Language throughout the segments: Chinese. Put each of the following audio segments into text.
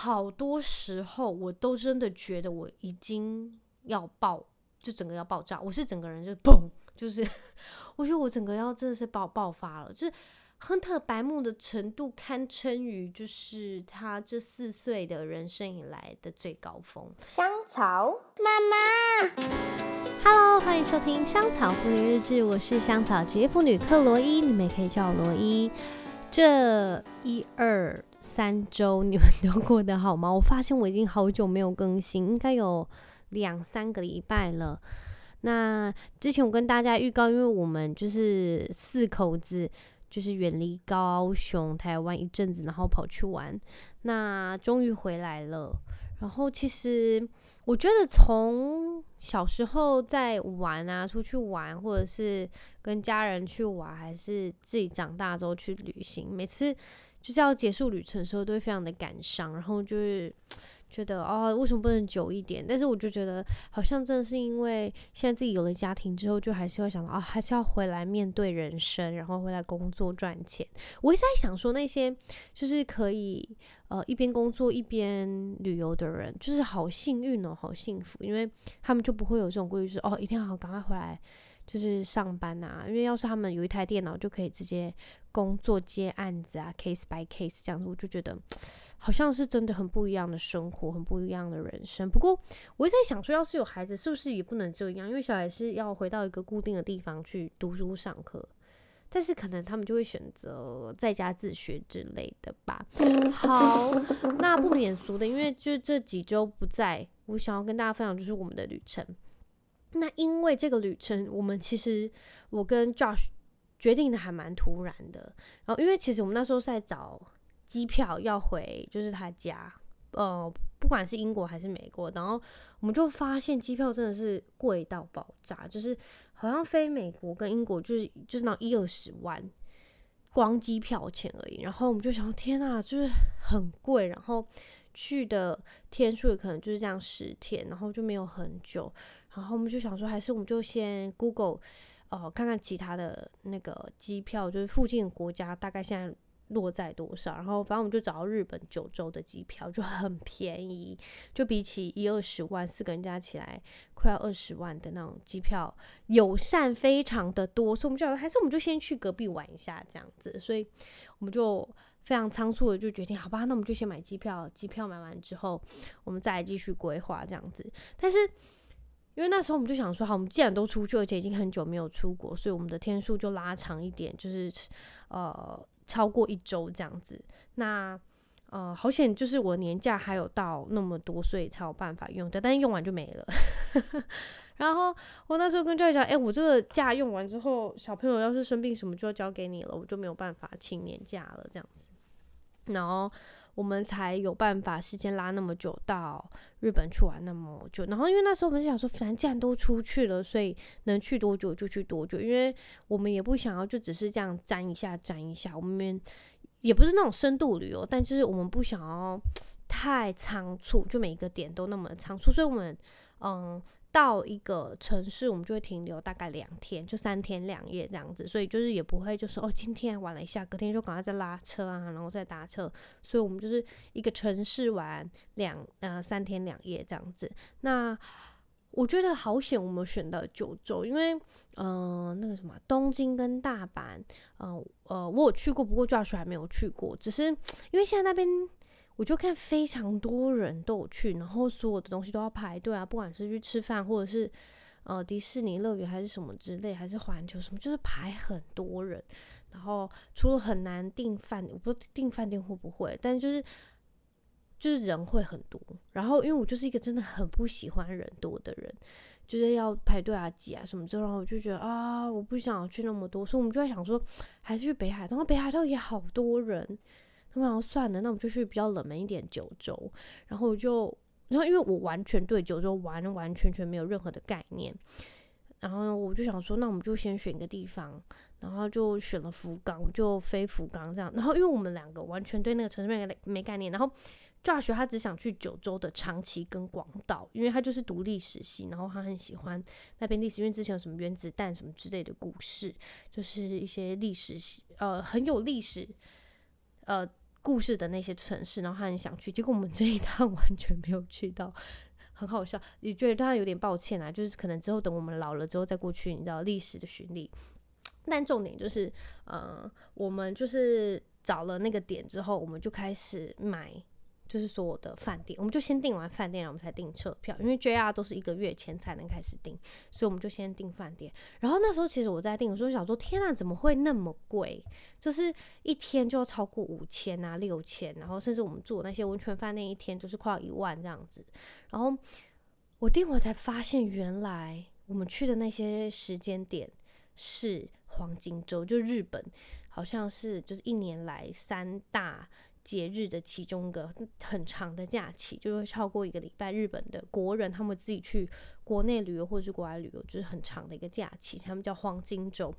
好多时候我都真的觉得我已经要爆，就整个要爆炸。我是整个人就砰，就是 我觉得我整个要真的是爆爆发了，就是。亨特白目的程度堪称于就是他这四岁的人生以来的最高峰。香草妈妈，Hello，欢迎收听《香草妇女日志》，我是香草职业妇女克罗伊，你们也可以叫我罗伊。这一二三周你们都过得好吗？我发现我已经好久没有更新，应该有两三个礼拜了。那之前我跟大家预告，因为我们就是四口子。就是远离高雄、台湾一阵子，然后跑去玩，那终于回来了。然后其实我觉得，从小时候在玩啊，出去玩，或者是跟家人去玩，还是自己长大之后去旅行，每次就是要结束旅程的时候，都会非常的感伤，然后就是。觉得哦，为什么不能久一点？但是我就觉得，好像真的是因为现在自己有了家庭之后，就还是会想到啊、哦，还是要回来面对人生，然后回来工作赚钱。我一直在想说，那些就是可以呃一边工作一边旅游的人，就是好幸运哦，好幸福，因为他们就不会有这种顾虑，就是哦，一定要赶快回来。就是上班啊，因为要是他们有一台电脑，就可以直接工作接案子啊，case by case 这样子，我就觉得好像是真的很不一样的生活，很不一样的人生。不过我一直在想说，要是有孩子，是不是也不能这样？因为小孩是要回到一个固定的地方去读书上课，但是可能他们就会选择在家自学之类的吧。好，那不免俗的，因为就这几周不在，我想要跟大家分享就是我们的旅程。那因为这个旅程，我们其实我跟 Josh 决定的还蛮突然的。然后，因为其实我们那时候是在找机票要回，就是他家，呃，不管是英国还是美国。然后我们就发现机票真的是贵到爆炸，就是好像飞美国跟英国就是就是那一二十万，光机票钱而已。然后我们就想，天啊，就是很贵。然后去的天数也可能就是这样十天，然后就没有很久。然后我们就想说，还是我们就先 Google，呃，看看其他的那个机票，就是附近国家大概现在落在多少。然后反正我们就找到日本九州的机票，就很便宜，就比起一二十万四个人加起来，快要二十万的那种机票，友善非常的多。所以我们就还是我们就先去隔壁玩一下这样子。所以我们就非常仓促的就决定，好吧，那我们就先买机票。机票买完之后，我们再来继续规划这样子。但是。因为那时候我们就想说，好，我们既然都出去，而且已经很久没有出国，所以我们的天数就拉长一点，就是呃超过一周这样子。那呃好险，就是我年假还有到那么多，所以才有办法用的，但是用完就没了。然后我那时候跟教练讲，哎，我这个假用完之后，小朋友要是生病什么就要交给你了，我就没有办法请年假了这样子。然后。我们才有办法时间拉那么久到日本去玩那么久，然后因为那时候我们想说，反正既然都出去了，所以能去多久就去多久，因为我们也不想要就只是这样沾一下沾一下，我们也不是那种深度旅游，但就是我们不想要太仓促，就每一个点都那么仓促，所以我们嗯。到一个城市，我们就会停留大概两天，就三天两夜这样子，所以就是也不会就是哦，今天玩了一下，隔天就赶快再拉车啊，然后再搭车，所以我们就是一个城市玩两呃三天两夜这样子。那我觉得好险，我们选的九州，因为嗯、呃、那个什么东京跟大阪，嗯呃，呃我有去过，不过 JR 还没有去过，只是因为现在那边。我就看非常多人都去，然后所有的东西都要排队啊，不管是去吃饭，或者是呃迪士尼乐园还是什么之类，还是环球什么，就是排很多人。然后除了很难订饭，我不知道订饭店会不会，但就是就是人会很多。然后因为我就是一个真的很不喜欢人多的人，就是要排队啊挤啊什么之后，然后我就觉得啊，我不想去那么多，所以我们就在想说，还是去北海道，北海道也好多人。然后算了，那我们就去比较冷门一点九州。然后就，然后因为我完全对九州完完全全没有任何的概念，然后我就想说，那我们就先选一个地方，然后就选了福冈，就飞福冈这样。然后因为我们两个完全对那个城市没没概念，然后大学他只想去九州的长崎跟广岛，因为他就是读历史系，然后他很喜欢那边历史，因为之前有什么原子弹什么之类的故事，就是一些历史，呃，很有历史，呃。故事的那些城市，然后他很想去，结果我们这一趟完全没有去到，很好笑，也觉得他有点抱歉啊，就是可能之后等我们老了之后再过去，你知道历史的巡礼。但重点就是，呃，我们就是找了那个点之后，我们就开始买。就是所有的饭店，我们就先订完饭店，然后我们才订车票，因为 JR 都是一个月前才能开始订，所以我们就先订饭店。然后那时候其实我在订的时候想说，天啊，怎么会那么贵？就是一天就要超过五千啊、六千，然后甚至我们住那些温泉饭店一天就是快要一万这样子。然后我订完才发现，原来我们去的那些时间点是黄金周，就日本好像是就是一年来三大。节日的其中一个很长的假期，就会超过一个礼拜。日本的国人他们自己去国内旅游或者是国外旅游，就是很长的一个假期，他们叫黄金周。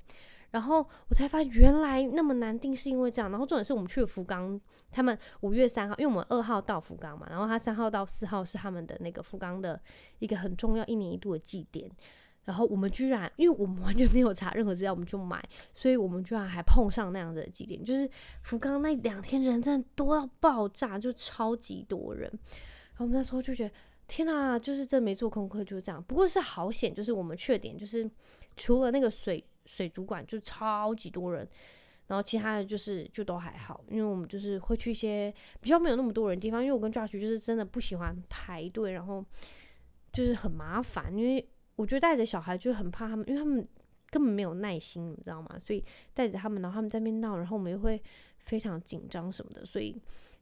然后我才发现原来那么难订，是因为这样。然后重点是我们去了福冈，他们五月三号，因为我们二号到福冈嘛，然后他三号到四号是他们的那个福冈的一个很重要一年一度的祭典。然后我们居然，因为我们完全没有查任何资料，我们就买，所以我们居然还碰上那样子的景点，就是福冈那两天人真的多到爆炸，就超级多人。然后我们那时候就觉得，天哪，就是真没做功课就这样。不过是好险，就是我们去的点就是除了那个水水族馆就超级多人，然后其他的就是就都还好，因为我们就是会去一些比较没有那么多人地方，因为我跟 Josh 就是真的不喜欢排队，然后就是很麻烦，因为。我觉得带着小孩就很怕他们，因为他们根本没有耐心，你知道吗？所以带着他们，然后他们在那边闹，然后我们又会非常紧张什么的，所以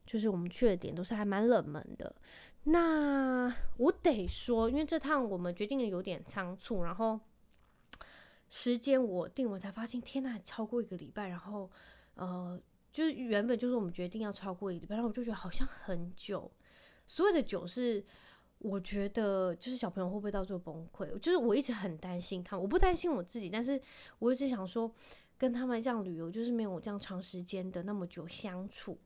就是我们去的点都是还蛮冷门的。那我得说，因为这趟我们决定的有点仓促，然后时间我定我才发现，天呐，超过一个礼拜，然后呃，就是原本就是我们决定要超过一个礼拜，然后我就觉得好像很久，所有的久是。我觉得就是小朋友会不会到最后崩溃？就是我一直很担心他们，我不担心我自己，但是我一直想说，跟他们这样旅游，就是没有这样长时间的那么久相处。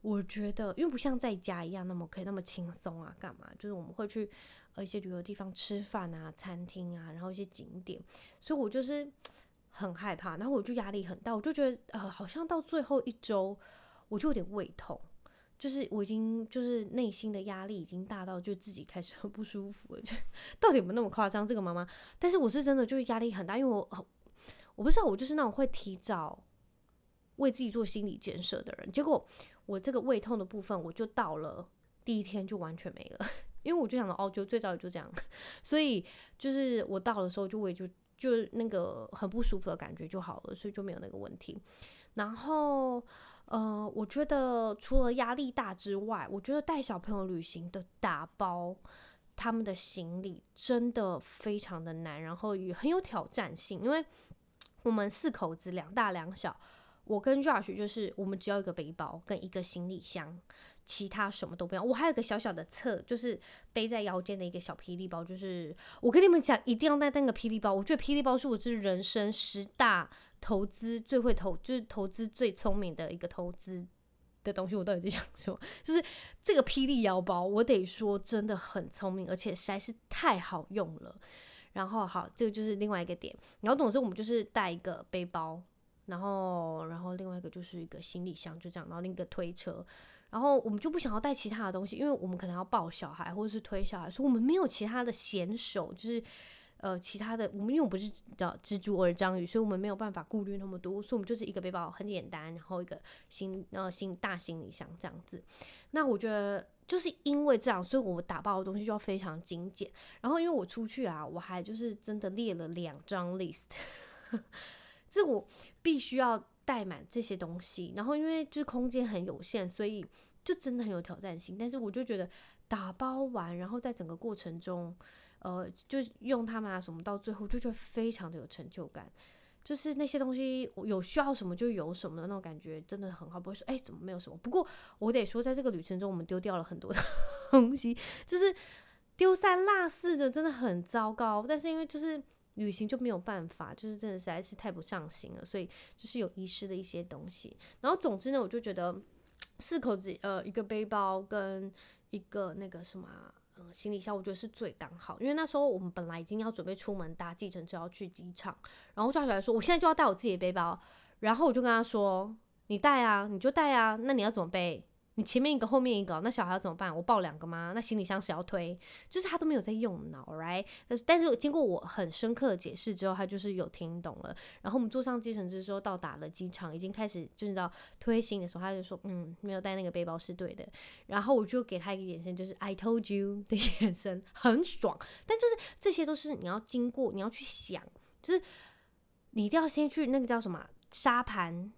我觉得，因为不像在家一样那么可以那么轻松啊，干嘛？就是我们会去呃一些旅游地方吃饭啊，餐厅啊，然后一些景点，所以我就是很害怕，然后我就压力很大，我就觉得呃好像到最后一周我就有点胃痛。就是我已经就是内心的压力已经大到就自己开始很不舒服了，就 到底有没有那么夸张？这个妈妈，但是我是真的就是压力很大，因为我我不知道我就是那种会提早为自己做心理建设的人，结果我这个胃痛的部分我就到了第一天就完全没了，因为我就想到哦，就最早也就这样，所以就是我到的时候就胃就就那个很不舒服的感觉就好了，所以就没有那个问题，然后。呃，我觉得除了压力大之外，我觉得带小朋友旅行的打包他们的行李真的非常的难，然后也很有挑战性。因为我们四口子两大两小，我跟 Josh 就是我们只要一个背包跟一个行李箱，其他什么都不要。我还有个小小的侧，就是背在腰间的一个小霹雳包，就是我跟你们讲，一定要带那个霹雳包。我觉得霹雳包是我这人生十大。投资最会投，就是投资最聪明的一个投资的东西。我到底在想说，就是这个霹雳腰包，我得说真的很聪明，而且实在是太好用了。然后好，这个就是另外一个点。然后总之我们就是带一个背包，然后然后另外一个就是一个行李箱，就这样。然后另一个推车，然后我们就不想要带其他的东西，因为我们可能要抱小孩或者是推小孩，所以我们没有其他的闲手，就是。呃，其他的我们因为我们不是叫蜘蛛或者章鱼，所以我们没有办法顾虑那么多，所以我们就是一个背包很简单，然后一个行呃行大行李箱这样子。那我觉得就是因为这样，所以我们打包的东西就要非常精简。然后因为我出去啊，我还就是真的列了两张 list，这我必须要带满这些东西。然后因为就是空间很有限，所以就真的很有挑战性。但是我就觉得打包完，然后在整个过程中。呃，就用它们啊什么，到最后就觉得非常的有成就感，就是那些东西有需要什么就有什么的那种感觉，真的很好。不会说哎、怎么没有什么？不过我得说，在这个旅程中，我们丢掉了很多的 东西，就是丢三落四的，真的很糟糕。但是因为就是旅行就没有办法，就是真的实在是太不上心了，所以就是有遗失的一些东西。然后总之呢，我就觉得四口子呃一个背包跟一个那个什么。行李箱我觉得是最刚好，因为那时候我们本来已经要准备出门搭计程车要去机场，然后抓起来说，我现在就要带我自己的背包，然后我就跟他说，你带啊，你就带啊，那你要怎么背？你前面一个，后面一个，那小孩怎么办？我抱两个吗？那行李箱谁要推？就是他都没有在用脑，right？但是，但是经过我很深刻的解释之后，他就是有听懂了。然后我们坐上计程车之后，到达了机场，已经开始就是到推行的时候，他就说：“嗯，没有带那个背包是对的。”然后我就给他一个眼神，就是 “I told you” 的眼神，很爽。但就是这些都是你要经过，你要去想，就是你一定要先去那个叫什么沙盘。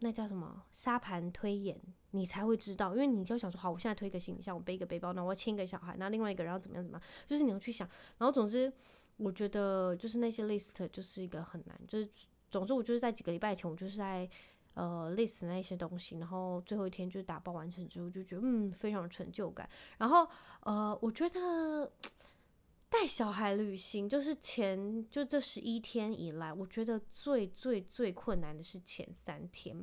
那叫什么沙盘推演，你才会知道，因为你就想说，好，我现在推个行李箱，我背一个背包，那我要牵一个小孩，那另外一个人要怎么样怎么样，就是你要去想。然后总之，我觉得就是那些 list 就是一个很难，就是总之我就是在几个礼拜前，我就是在呃 list 那些东西，然后最后一天就是打包完成之后，就觉得嗯非常有成就感。然后呃，我觉得。带小孩旅行就是前就这十一天以来，我觉得最最最困难的是前三天，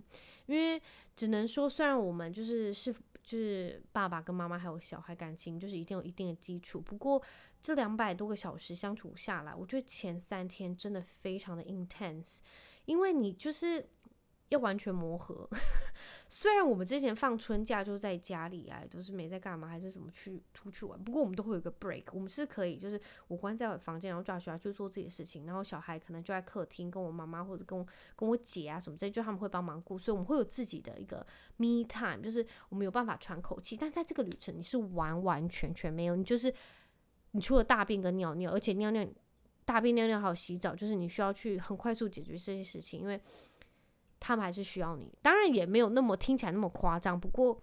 因为只能说，虽然我们就是是就是爸爸跟妈妈还有小孩感情就是一定有一定的基础，不过这两百多个小时相处下来，我觉得前三天真的非常的 intense，因为你就是。要完全磨合，虽然我们之前放春假就在家里啊，就是没在干嘛，还是什么去出去玩。不过我们都会有一个 break，我们是可以，就是我关在房间，然后抓小孩去做自己的事情，然后小孩可能就在客厅跟我妈妈或者跟我跟我姐啊什么之类，就他们会帮忙顾，所以我们会有自己的一个 me time，就是我们有办法喘口气。但在这个旅程，你是完完全全没有，你就是你除了大便跟尿尿，而且尿尿、大便、尿尿还有洗澡，就是你需要去很快速解决这些事情，因为。他们还是需要你，当然也没有那么听起来那么夸张。不过，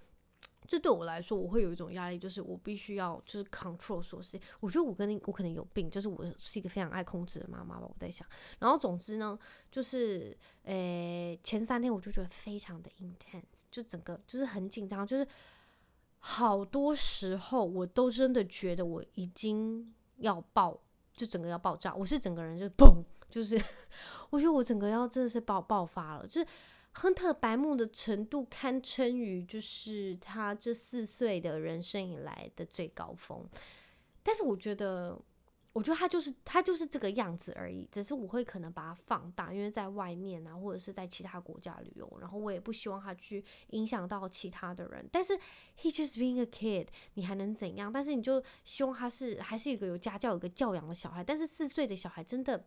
这对我来说，我会有一种压力，就是我必须要就是 control 所有事。我觉得我跟你，我可能有病，就是我是一个非常爱控制的妈妈吧。我在想，然后总之呢，就是诶，前三天我就觉得非常的 intense，就整个就是很紧张，就是好多时候我都真的觉得我已经要爆，就整个要爆炸。我是整个人就砰，就是。我觉得我整个要真的是爆爆发了，就是亨特白目的程度堪称于就是他这四岁的人生以来的最高峰。但是我觉得，我觉得他就是他就是这个样子而已，只是我会可能把它放大，因为在外面啊，或者是在其他国家旅游，然后我也不希望他去影响到其他的人。但是 he just being a kid，你还能怎样？但是你就希望他是还是一个有家教、有个教养的小孩。但是四岁的小孩真的。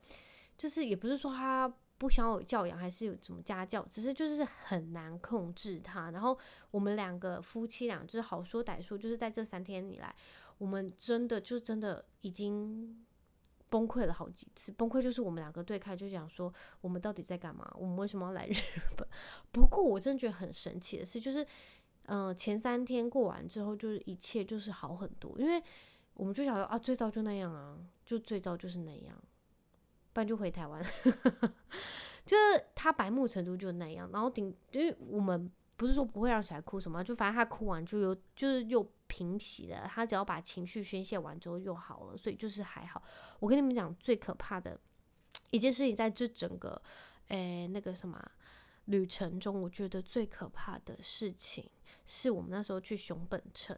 就是也不是说他不想有教养，还是有什么家教，只是就是很难控制他。然后我们两个夫妻俩就是好说歹说，就是在这三天以来，我们真的就真的已经崩溃了好几次。崩溃就是我们两个对开，就想说我们到底在干嘛？我们为什么要来日本？不过我真的觉得很神奇的是，就是嗯、前三天过完之后，就是一切就是好很多，因为我们就想说啊，最糟就那样啊，就最糟就是那样。不然就回台湾，就是他白目程度就那样，然后顶，因为我们不是说不会让小孩哭什么，就反正他哭完就有，就是又平息了，他只要把情绪宣泄完之后又好了，所以就是还好。我跟你们讲，最可怕的 一件事情，在这整个诶、那个什么旅程中，我觉得最可怕的事情是我们那时候去熊本城，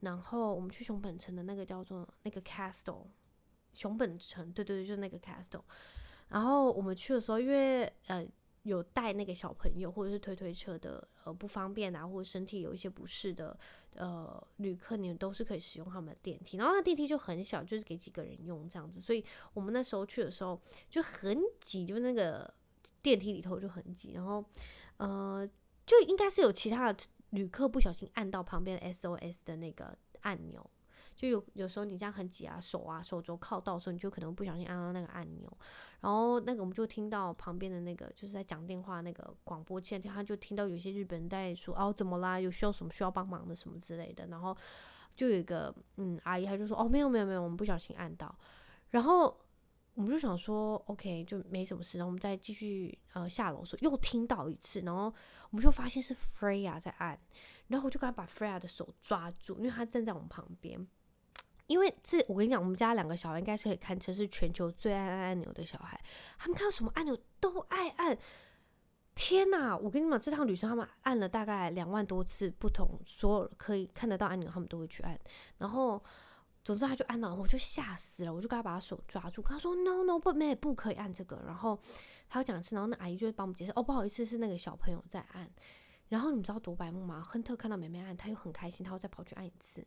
然后我们去熊本城的那个叫做那个 castle。熊本城，对对对，就是那个 castle。然后我们去的时候，因为呃有带那个小朋友或者是推推车的呃不方便啊，或者身体有一些不适的呃旅客，你们都是可以使用他们的电梯。然后那电梯就很小，就是给几个人用这样子。所以我们那时候去的时候就很挤，就那个电梯里头就很挤。然后呃就应该是有其他的旅客不小心按到旁边的 SOS 的那个按钮。就有有时候你这样很挤啊，手啊手肘靠到的时候，你就可能不小心按到那个按钮，然后那个我们就听到旁边的那个就是在讲电话那个广播器，他就听到有些日本人在说哦怎么啦，有需要什么需要帮忙的什么之类的，然后就有一个嗯阿姨，她就说哦没有没有没有，我们不小心按到，然后我们就想说 OK 就没什么事，然后我们再继续呃下楼的时候又听到一次，然后我们就发现是 Freya 在按，然后我就赶紧把 Freya 的手抓住，因为她站在我们旁边。因为这，我跟你讲，我们家两个小孩应该是可以堪称是全球最爱按按钮的小孩，他们看到什么按钮都爱按。天哪！我跟你讲，这趟旅程他们按了大概两万多次，不同所有可以看得到按钮，他们都会去按。然后，总之他就按了，我就吓死了，我就赶快把他手抓住，跟他说 “no no 不没不可以按这个”。然后他有讲一次，然后那阿姨就会帮我们解释：“哦，不好意思，是那个小朋友在按。”然后你知道多白目吗？亨特看到妹妹按，他又很开心，他又再跑去按一次。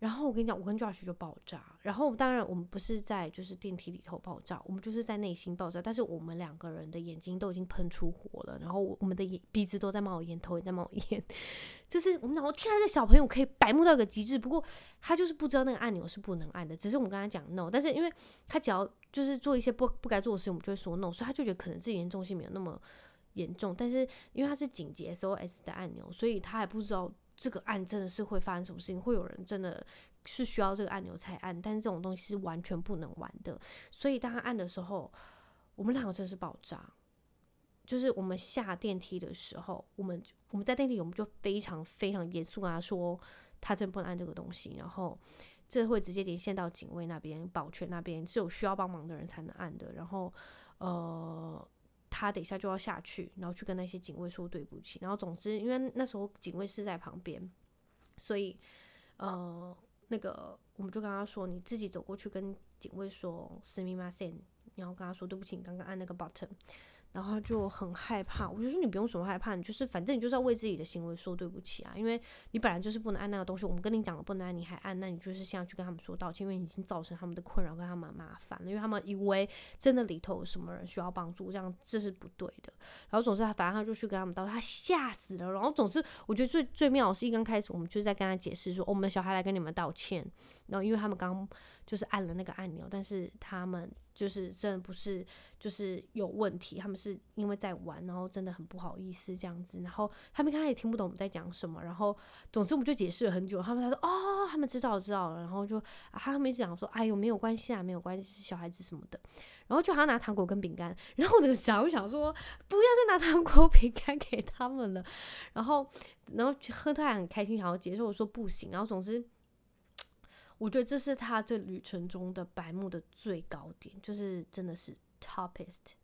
然后我跟你讲，我跟 Josh 就爆炸。然后当然我们不是在就是电梯里头爆炸，我们就是在内心爆炸。但是我们两个人的眼睛都已经喷出火了，然后我们的眼鼻子都在冒烟，头也在冒烟。就是我们讲，我天啊，这小朋友可以白目到一个极致。不过他就是不知道那个按钮是不能按的，只是我们跟他讲 no。但是因为他只要就是做一些不不该做的事情，我们就会说 no，所以他就觉得可能自己严重性没有那么严重。但是因为他是紧急 SOS 的按钮，所以他还不知道。这个按真的是会发生什么事情？会有人真的是需要这个按钮才按，但是这种东西是完全不能玩的。所以当他按的时候，我们两个真的是爆炸。就是我们下电梯的时候，我们我们在电梯，我们就非常非常严肃跟他说，他真不能按这个东西。然后这会直接连线到警卫那边、保全那边，是有需要帮忙的人才能按的。然后呃。他等一下就要下去，然后去跟那些警卫说对不起。然后总之，因为那时候警卫是在旁边，所以呃，那个我们就跟他说，你自己走过去跟警卫说，すみません，然后跟他说对不起，你刚刚按那个 button。 然后他就很害怕，我就说你不用什么害怕，你就是反正你就是要为自己的行为说对不起啊，因为你本来就是不能按那个东西，我们跟你讲了不能按，你还按，那你就是现在去跟他们说道歉，因为已经造成他们的困扰跟他们麻烦了，因为他们以为真的里头有什么人需要帮助，这样这是不对的。然后总之他反正他就去跟他们道歉，他吓死了。然后总之我觉得最最妙是一刚开始我们就是在跟他解释说，我们的小孩来跟你们道歉，然后因为他们刚就是按了那个按钮，但是他们。就是真的不是，就是有问题。他们是因为在玩，然后真的很不好意思这样子。然后他们刚才也听不懂我们在讲什么。然后总之我们就解释了很久。他们他说哦，他们知道知道了。然后就啊，他们一直讲说哎呦没有关系啊，没有关系，小孩子什么的。然后就还要拿糖果跟饼干。然后我那个小孩想说不要再拿糖果饼干给他们了。然后然后亨特还很开心想要解释，我说不行。然后总之。我觉得这是他这旅程中的白目的最高点，就是真的是 toppest。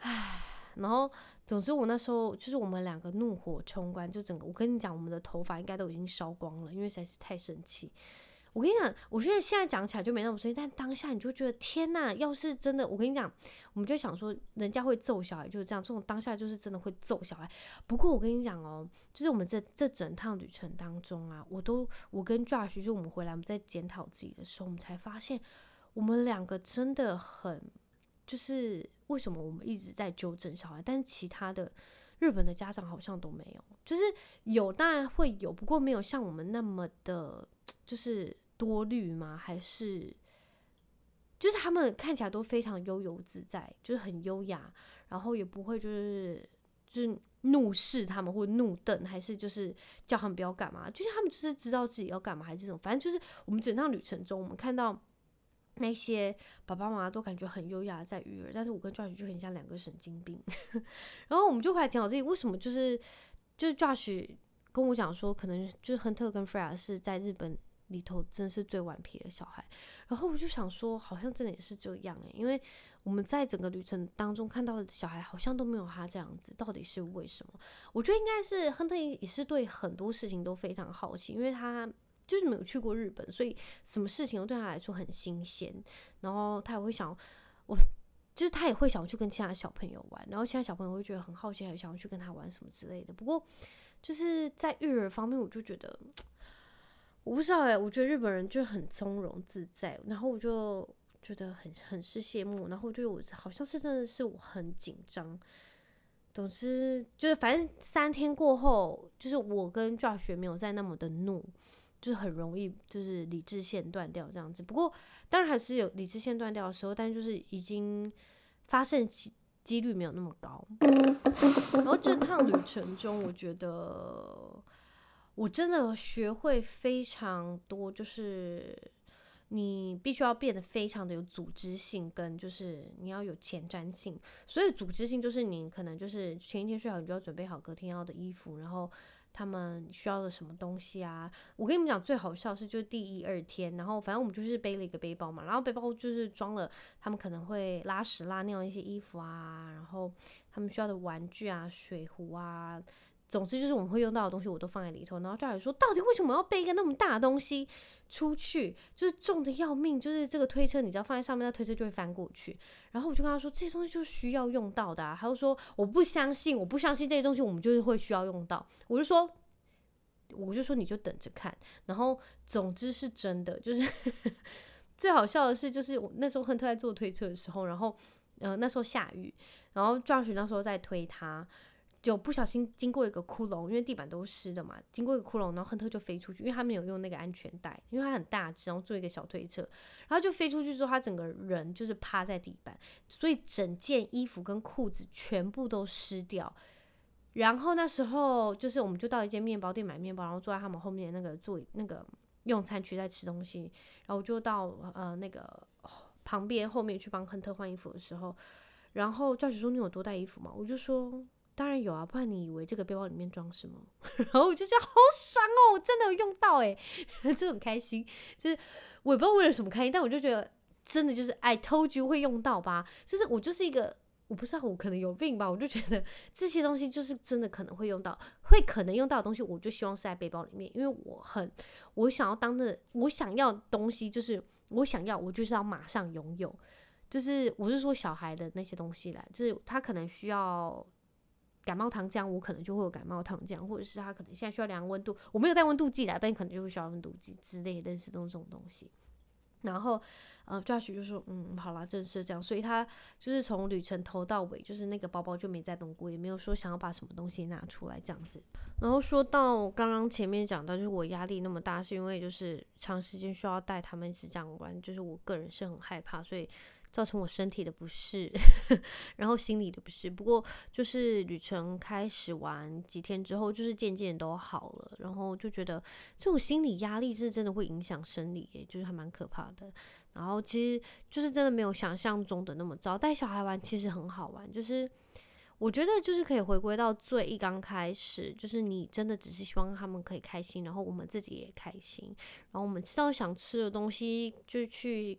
唉，然后总之我那时候就是我们两个怒火冲冠，就整个我跟你讲，我们的头发应该都已经烧光了，因为实在是太生气。我跟你讲，我觉得现在讲起来就没那么生气，但当下你就觉得天呐，要是真的，我跟你讲，我们就想说，人家会揍小孩就是这样，这种当下就是真的会揍小孩。不过我跟你讲哦，就是我们这这整趟旅程当中啊，我都我跟 Josh 就我们回来我们在检讨自己的时候，我们才发现我们两个真的很，就是为什么我们一直在纠正小孩，但是其他的日本的家长好像都没有，就是有当然会有，不过没有像我们那么的。就是多虑吗？还是就是他们看起来都非常悠游自在，就是很优雅，然后也不会就是就是怒视他们或怒瞪，还是就是叫他们不要干嘛？就是他们就是知道自己要干嘛，还是这种，反正就是我们整趟旅程中，我们看到那些爸爸妈妈都感觉很优雅在育儿，但是我跟 Josh 就很像两个神经病。然后我们就回来讲我自己为什么就是就是 Josh 跟我讲说，可能就是亨特跟 Freya 是在日本。里头真是最顽皮的小孩，然后我就想说，好像真的也是这样诶，因为我们在整个旅程当中看到的小孩好像都没有他这样子，到底是为什么？我觉得应该是亨特也是对很多事情都非常好奇，因为他就是没有去过日本，所以什么事情都对他来说很新鲜，然后他也会想，我就是他也会想去跟其他小朋友玩，然后其他小朋友会觉得很好奇，还想要去跟他玩什么之类的。不过就是在育儿方面，我就觉得。我不知道哎，我觉得日本人就很从容自在，然后我就觉得很很是羡慕，然后就我好像是真的是我很紧张。总之就是反正三天过后，就是我跟 Josh 没有再那么的怒，就是很容易就是理智线断掉这样子。不过当然还是有理智线断掉的时候，但就是已经发生几几率没有那么高。然后这趟旅程中，我觉得。我真的学会非常多，就是你必须要变得非常的有组织性，跟就是你要有前瞻性。所以组织性就是你可能就是前一天睡好，你就要准备好隔天要的衣服，然后他们需要的什么东西啊。我跟你们讲，最好笑是就第一二天，然后反正我们就是背了一个背包嘛，然后背包就是装了他们可能会拉屎拉尿一些衣服啊，然后他们需要的玩具啊、水壶啊。总之就是我们会用到的东西，我都放在里头。然后教授说，到底为什么要背一个那么大的东西出去？就是重的要命，就是这个推车，你只要放在上面，那推车就会翻过去。然后我就跟他说，这些东西就需要用到的啊。他就说，我不相信，我不相信这些东西我们就是会需要用到。我就说，我就说你就等着看。然后总之是真的，就是 最好笑的是，就是我那时候亨特在做推车的时候，然后呃那时候下雨，然后教授那时候在推他。就不小心经过一个窟窿，因为地板都是湿的嘛。经过一个窟窿，然后亨特就飞出去，因为他没有用那个安全带，因为他很大只，然后做一个小推车，然后就飞出去之后，他整个人就是趴在地板，所以整件衣服跟裤子全部都湿掉。然后那时候就是我们就到一间面包店买面包，然后坐在他们后面那个座那个用餐区在吃东西，然后我就到呃那个旁边后面去帮亨特换衣服的时候，然后教学说，你有多带衣服吗？我就说。当然有啊，不然你以为这个背包里面装什么？然后我就觉得好爽哦，我真的有用到哎，就很开心。就是我也不知道为了什么开心，但我就觉得真的就是 I told you 会用到吧。就是我就是一个我不知道我可能有病吧，我就觉得这些东西就是真的可能会用到，会可能用到的东西，我就希望是在背包里面，因为我很我想要当的我想要东西就是我想要我就是要马上拥有，就是我是说小孩的那些东西来，就是他可能需要。感冒糖浆，我可能就会有感冒糖浆，或者是他可能现在需要量温度，我没有带温度计啦，但你可能就会需要温度计之类的，类似这种东西。然后，呃，Josh 就说，嗯，好啦，正是这样，所以他就是从旅程头到尾，就是那个包包就没再动过，也没有说想要把什么东西拿出来这样子。然后说到刚刚前面讲到，就是我压力那么大，是因为就是长时间需要带他们一直这样玩，就是我个人是很害怕，所以。造成我身体的不适，然后心理的不适。不过就是旅程开始玩几天之后，就是渐渐都好了。然后就觉得这种心理压力是真的会影响生理，就是还蛮可怕的。然后其实就是真的没有想象中的那么糟。带小孩玩其实很好玩，就是我觉得就是可以回归到最一刚开始，就是你真的只是希望他们可以开心，然后我们自己也开心，然后我们吃到想吃的东西就去。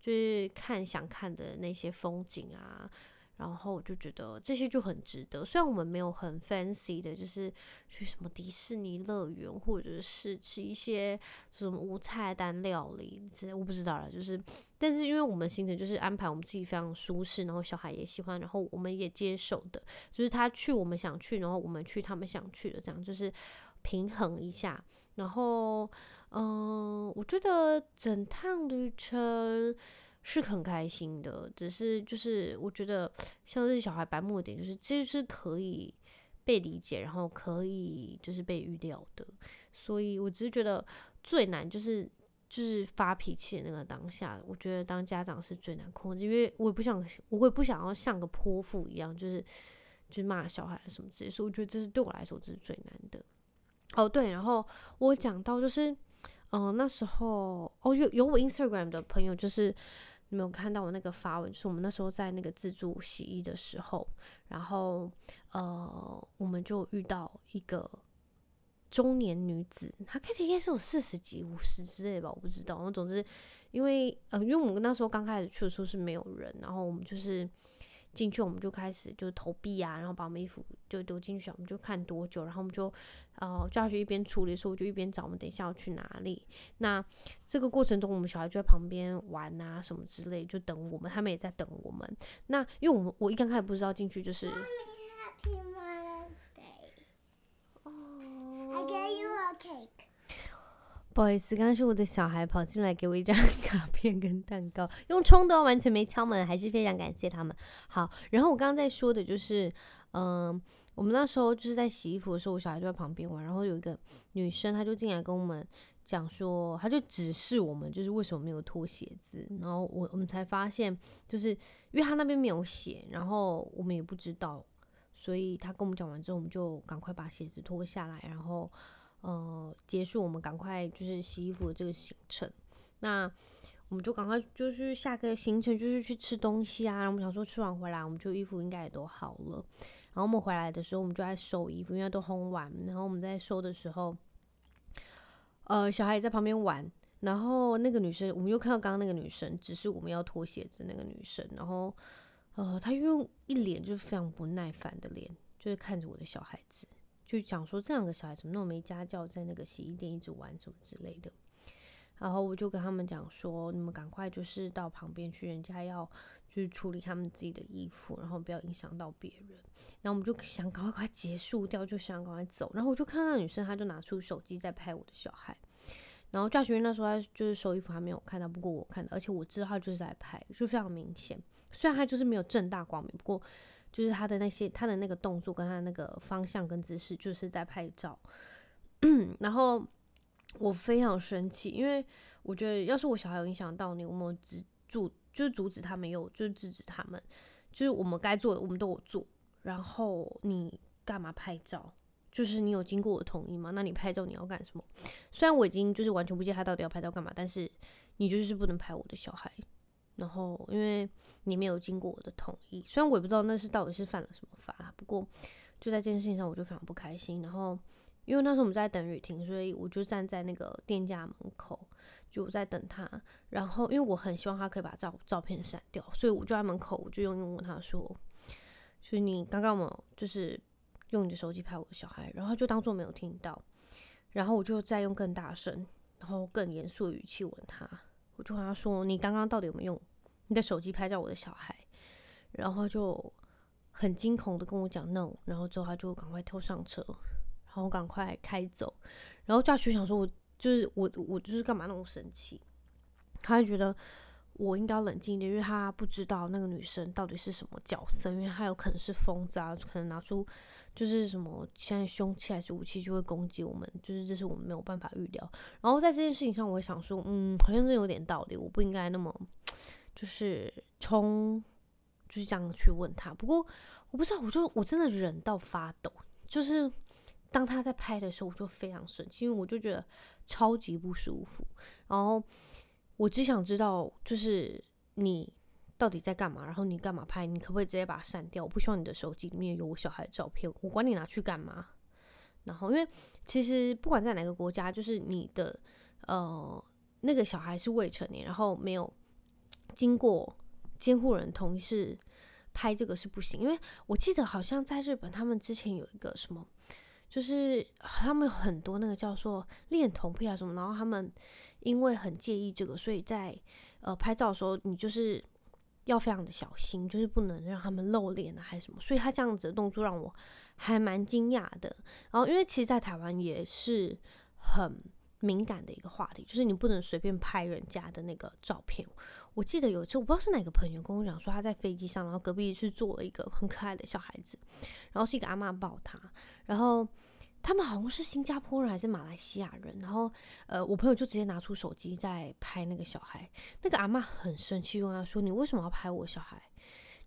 就是看想看的那些风景啊，然后我就觉得这些就很值得。虽然我们没有很 fancy 的，就是去什么迪士尼乐园，或者是吃一些什么无菜单料理之类，我不知道了。就是，但是因为我们行程就是安排我们自己非常舒适，然后小孩也喜欢，然后我们也接受的，就是他去我们想去，然后我们去他们想去的，这样就是平衡一下，然后。嗯，我觉得整趟旅程是很开心的，只是就是我觉得像是小孩白目的点，就是其实是可以被理解，然后可以就是被预料的。所以我只是觉得最难就是就是发脾气的那个当下，我觉得当家长是最难控制，因为我也不想，我会不想要像个泼妇一样，就是就是骂小孩什么之类，所以我觉得这是对我来说这是最难的。哦，对，然后我讲到就是。嗯，那时候哦，有有我 Instagram 的朋友，就是你没有看到我那个发文，就是我们那时候在那个自助洗衣的时候，然后呃，我们就遇到一个中年女子，她看起来应该是有四十几、五十之类吧，我不知道。然后总之，因为呃，因为我们那时候刚开始去的时候是没有人，然后我们就是。进去我们就开始就投币啊，然后把我们衣服就丢进去，我们就看多久，然后我们就呃就要去一边处理的时候，我就一边找我们等一下要去哪里。那这个过程中，我们小孩就在旁边玩啊什么之类，就等我们，他们也在等我们。那因为我们我一刚开始不知道进去就是。不好意思，刚刚是我的小孩跑进来给我一张 卡片跟蛋糕，用冲的，完全没敲门，还是非常感谢他们。好，然后我刚刚在说的就是，嗯、我们那时候就是在洗衣服的时候，我小孩就在旁边玩，然后有一个女生，她就进来跟我们讲说，她就指示我们，就是为什么没有脱鞋子，然后我我们才发现，就是因为她那边没有写，然后我们也不知道，所以她跟我们讲完之后，我们就赶快把鞋子脱下来，然后。呃，结束，我们赶快就是洗衣服的这个行程。那我们就赶快就是下个行程就是去吃东西啊。然后我们想说吃完回来，我们就衣服应该也都好了。然后我们回来的时候，我们就在收衣服，因为都烘完。然后我们在收的时候，呃，小孩也在旁边玩。然后那个女生，我们又看到刚刚那个女生，只是我们要脱鞋子那个女生。然后，呃，她用一脸就是非常不耐烦的脸，就是看着我的小孩子。就讲说这两个小孩怎么那么没家教，在那个洗衣店一直玩什么之类的。然后我就跟他们讲说，你们赶快就是到旁边去，人家要去处理他们自己的衣服，然后不要影响到别人。然后我们就想赶快快结束掉，就想赶快走。然后我就看到女生，她就拿出手机在拍我的小孩。然后教学员那时候他就是收衣服还没有看到，不过我看到，而且我知道他就是在拍，就非常明显。虽然他就是没有正大光明，不过就是他的那些他的那个动作跟他那个方向跟姿势就是在拍照。然后。我非常生气，因为我觉得要是我小孩有影响到你，我们止阻就是阻止他们，有就是制止他们，就是我们该做的我们都有做。然后你干嘛拍照？就是你有经过我同意吗？那你拍照你要干什么？虽然我已经就是完全不记得他到底要拍照干嘛，但是你就是不能拍我的小孩。然后因为你没有经过我的同意，虽然我也不知道那是到底是犯了什么法，不过就在这件事情上我就非常不开心。然后。因为那时候我们在等雨停，所以我就站在那个店家门口，就在等他。然后，因为我很希望他可以把照照片删掉，所以我就在门口，我就用英文问他说：“所以你刚刚有就是用你的手机拍我的小孩？”然后就当做没有听到。然后我就再用更大声，然后更严肃语气问他，我就跟他说：“你刚刚到底有没有用你的手机拍照我的小孩？”然后就很惊恐的跟我讲 “no”，然后之后他就赶快跳上车。然后赶快开走，然后 Josh 想说我，就是我，我就是干嘛那么生气？他就觉得我应该要冷静一点，因为他不知道那个女生到底是什么角色，因为他有可能是疯子啊，可能拿出就是什么现在凶器还是武器就会攻击我们，就是这是我们没有办法预料。然后在这件事情上，我也想说，嗯，好像是有点道理，我不应该那么就是冲，就是这样去问他。不过我不知道，我就我真的忍到发抖，就是。当他在拍的时候，我就非常生气，因为我就觉得超级不舒服。然后我只想知道，就是你到底在干嘛？然后你干嘛拍？你可不可以直接把它删掉？我不希望你的手机里面有我小孩的照片，我管你拿去干嘛。然后，因为其实不管在哪个国家，就是你的呃那个小孩是未成年，然后没有经过监护人同意是拍这个是不行。因为我记得好像在日本，他们之前有一个什么。就是他们有很多那个叫做恋童癖啊什么，然后他们因为很介意这个，所以在呃拍照的时候，你就是要非常的小心，就是不能让他们露脸啊还是什么。所以他这样子的动作让我还蛮惊讶的。然后因为其实，在台湾也是很敏感的一个话题，就是你不能随便拍人家的那个照片。我记得有一次，我不知道是哪个朋友跟我讲说，他在飞机上，然后隔壁是坐了一个很可爱的小孩子，然后是一个阿嬷抱他，然后他们好像是新加坡人还是马来西亚人，然后呃，我朋友就直接拿出手机在拍那个小孩，那个阿嬷很生气，问他说：“你为什么要拍我小孩？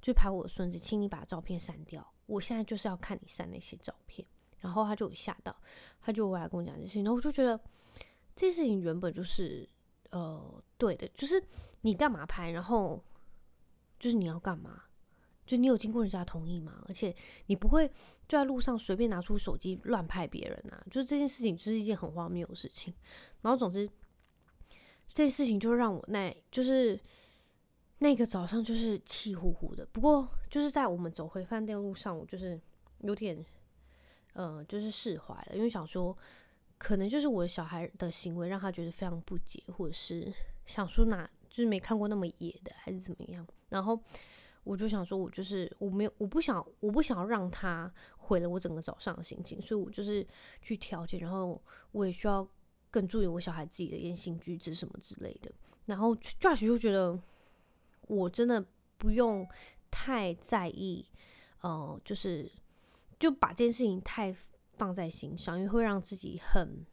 就拍我的孙子，请你把照片删掉，我现在就是要看你删那些照片。”然后他就吓到，他就回来跟我讲这些，然后我就觉得这事情原本就是。呃，对的，就是你干嘛拍，然后就是你要干嘛，就你有经过人家同意吗？而且你不会就在路上随便拿出手机乱拍别人啊？就是这件事情就是一件很荒谬的事情。然后总之，这件事情就让我那，就是那个早上就是气呼呼的。不过就是在我们走回饭店路上，我就是有点，呃，就是释怀了，因为想说。可能就是我的小孩的行为让他觉得非常不解，或者是想说哪就是没看过那么野的，还是怎么样。然后我就想说，我就是我没有，我不想，我不想要让他毁了我整个早上的心情，所以我就是去调节。然后我也需要更注意我小孩自己的言行举止什么之类的。然后 Josh 就觉得我真的不用太在意，呃，就是就把这件事情太。放在心上，因为会让自己很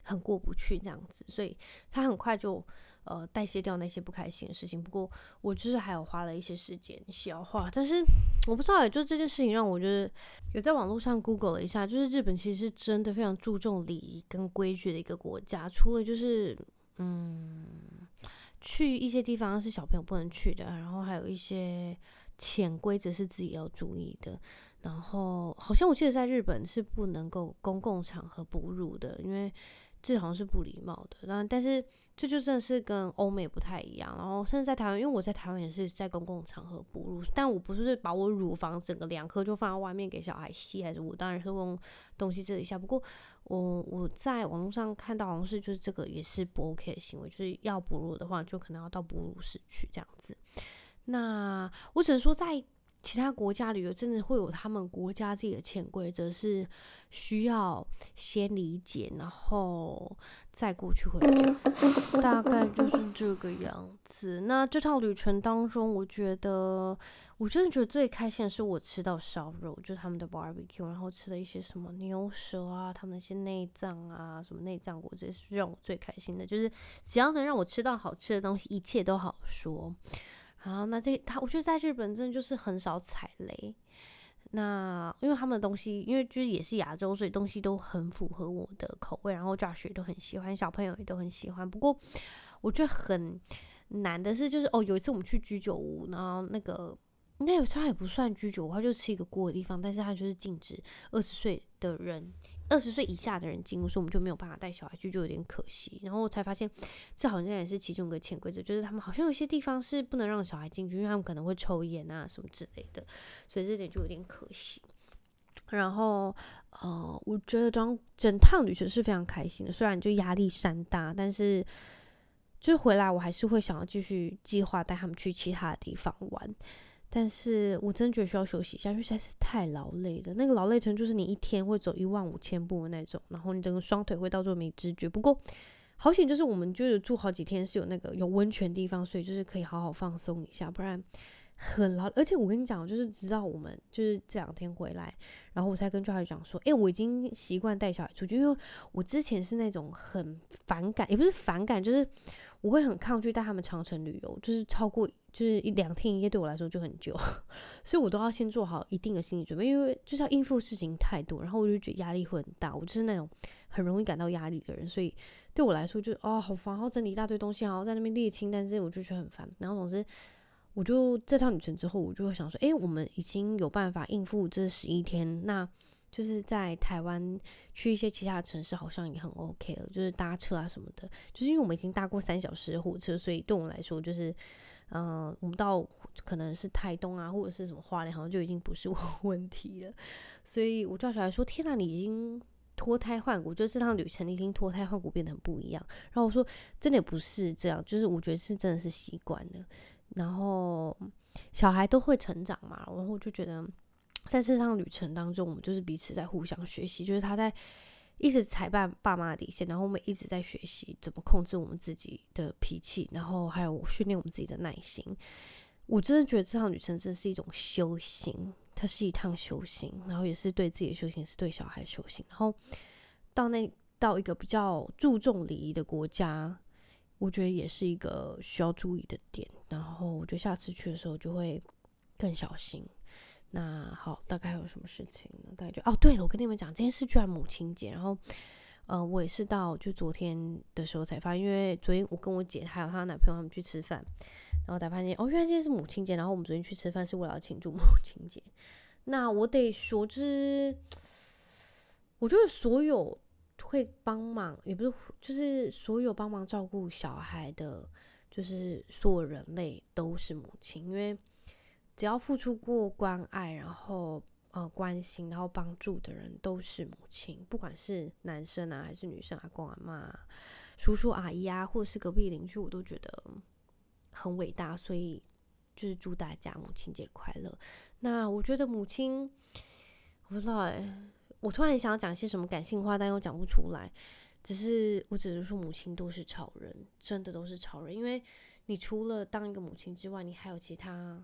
很过不去这样子，所以他很快就呃代谢掉那些不开心的事情。不过我就是还有花了一些时间消化，但是我不知道，也就这件事情让我就是有在网络上 Google 了一下，就是日本其实是真的非常注重礼仪跟规矩的一个国家，除了就是嗯去一些地方是小朋友不能去的，然后还有一些潜规则是自己要注意的。然后好像我记得在日本是不能够公共场合哺乳的，因为这好像是不礼貌的。那但是这就真的是跟欧美不太一样。然后甚至在台湾，因为我在台湾也是在公共场合哺乳，但我不是把我乳房整个两颗就放在外面给小孩吸，还是我当然是用东西遮一下。不过我我在网络上看到好像是就是这个也是不 OK 的行为，就是要哺乳的话就可能要到哺乳室去这样子。那我只能说在。其他国家旅游真的会有他们国家自己的潜规则，是需要先理解，然后再过去回 家，大概就是这个样子。那这趟旅程当中，我觉得我真的觉得最开心的是我吃到烧肉，就是他们的 barbecue，然后吃了一些什么牛舌啊，他们那些内脏啊，什么内脏骨，这是让我最开心的。就是只要能让我吃到好吃的东西，一切都好说。好，那这他，我觉得在日本真的就是很少踩雷。那因为他们的东西，因为就是也是亚洲，所以东西都很符合我的口味，然后 Josh 也都很喜欢，小朋友也都很喜欢。不过我觉得很难的是，就是哦，有一次我们去居酒屋，然后那个应该有时候也不算居酒屋，它就吃一个锅的地方，但是它就是禁止二十岁的人。二十岁以下的人进入，所以我们就没有办法带小孩去，就有点可惜。然后我才发现，这好像也是其中一个潜规则，就是他们好像有些地方是不能让小孩进去，因为他们可能会抽烟啊什么之类的，所以这点就有点可惜。然后，呃，我觉得整整趟旅程是非常开心的，虽然就压力山大，但是就回来我还是会想要继续计划带他们去其他的地方玩。但是我真觉得需要休息一下，因为实在是太劳累了。那个劳累程就是你一天会走一万五千步的那种，然后你整个双腿会到最后没知觉。不过好险，就是我们就是住好几天是有那个有温泉地方，所以就是可以好好放松一下，不然很劳。而且我跟你讲，就是直到我们就是这两天回来，然后我才跟赵海讲说，诶，我已经习惯带小孩出去，因为我之前是那种很反感，也不是反感，就是。我会很抗拒带他们长城旅游，就是超过就是一两天一夜对我来说就很久，所以我都要先做好一定的心理准备，因为就是要应付事情太多，然后我就觉得压力会很大。我就是那种很容易感到压力的人，所以对我来说就哦好烦，然后整理一大堆东西，然后在那边列清单，这些我就觉得很烦。然后总之，我就这趟旅程之后，我就会想说，诶，我们已经有办法应付这十一天，那。就是在台湾去一些其他城市，好像也很 OK 了。就是搭车啊什么的，就是因为我们已经搭过三小时的火车，所以对我来说，就是，嗯、我们到可能是台东啊，或者是什么花莲，好像就已经不是 问题了。所以我叫小孩说：“天哪，你已经脱胎换骨，就这趟旅程你已经脱胎换骨，变得很不一样。”然后我说：“真的不是这样，就是我觉得是真的是习惯了。然后小孩都会成长嘛，然后我就觉得。”在这趟旅程当中，我们就是彼此在互相学习，就是他在一直踩爸爸妈的底线，然后我们一直在学习怎么控制我们自己的脾气，然后还有训练我们自己的耐心。我真的觉得这趟旅程真的是一种修行，它是一趟修行，然后也是对自己的修行，是对小孩修行。然后到那到一个比较注重礼仪的国家，我觉得也是一个需要注意的点。然后我觉得下次去的时候就会更小心。那好，大概还有什么事情呢？大概就哦，对了，我跟你们讲，这件事居然母亲节，然后，呃，我也是到就昨天的时候才发现，因为昨天我跟我姐还有她男朋友他们去吃饭，然后才发现哦，原来今天是母亲节，然后我们昨天去吃饭是为了庆祝母亲节。那我得说，就是我觉得所有会帮忙，也不是，就是所有帮忙照顾小孩的，就是所有人类都是母亲，因为。只要付出过关爱，然后呃关心，然后帮助的人都是母亲，不管是男生啊还是女生，阿公阿嬷、叔叔阿姨啊，或者是隔壁邻居，我都觉得很伟大。所以就是祝大家母亲节快乐。那我觉得母亲，我不知道哎，我突然想要讲些什么感性话，但又讲不出来。只是我只是说母亲都是超人，真的都是超人，因为你除了当一个母亲之外，你还有其他。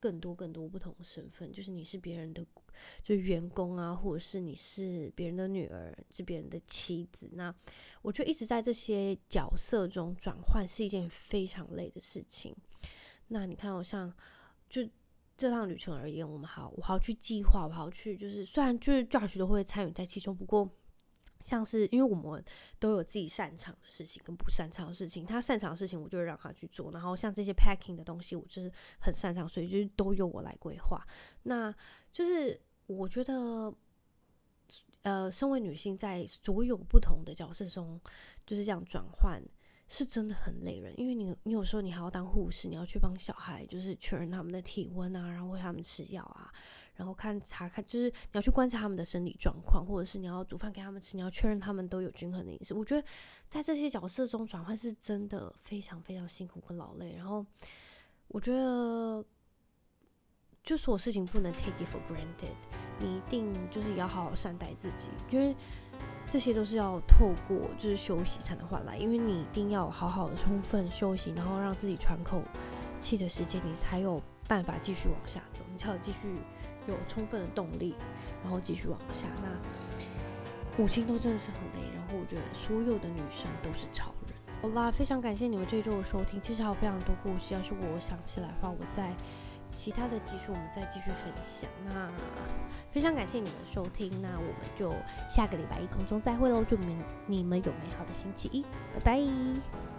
更多更多不同身份，就是你是别人的，就员工啊，或者是你是别人的女儿，是别人的妻子。那我觉得一直在这些角色中转换是一件非常累的事情。那你看，我像就这趟旅程而言，我们好，我好去计划，我好去，就是虽然就是 Josh 都会参与在其中，不过。像是因为我们都有自己擅长的事情跟不擅长的事情，他擅长的事情我就会让他去做，然后像这些 packing 的东西，我就是很擅长，所以就都由我来规划。那就是我觉得呃，身为女性，在所有不同的角色中，就是这样转换，是真的很累人。因为你，你有时候你还要当护士，你要去帮小孩，就是确认他们的体温啊，然后喂他们吃药啊，然后看查看，就是你要去观察他们的生理状况，或者是你要煮饭给他们吃，你要确认他们都有均衡的饮食。我觉得在这些角色中转换是真的非常非常辛苦跟劳累。然后我觉得。就所有事情不能 take it for granted，你一定就是要好好善待自己，因为这些都是要透过就是休息才能换来，因为你一定要好好的充分休息，然后让自己喘口气的时间，你才有办法继续往下走，你才有继续有充分的动力，然后继续往下。那母亲都真的是很累，然后我觉得所有的女生都是超人。好啦，非常感谢你们这一周的收听，其实还有非常多故事，要是我想起来的话，我在。其他的集数我们再继续分享。那非常感谢你们的收听，那我们就下个礼拜一空中再会喽！祝你们你们有美好的星期一，拜拜。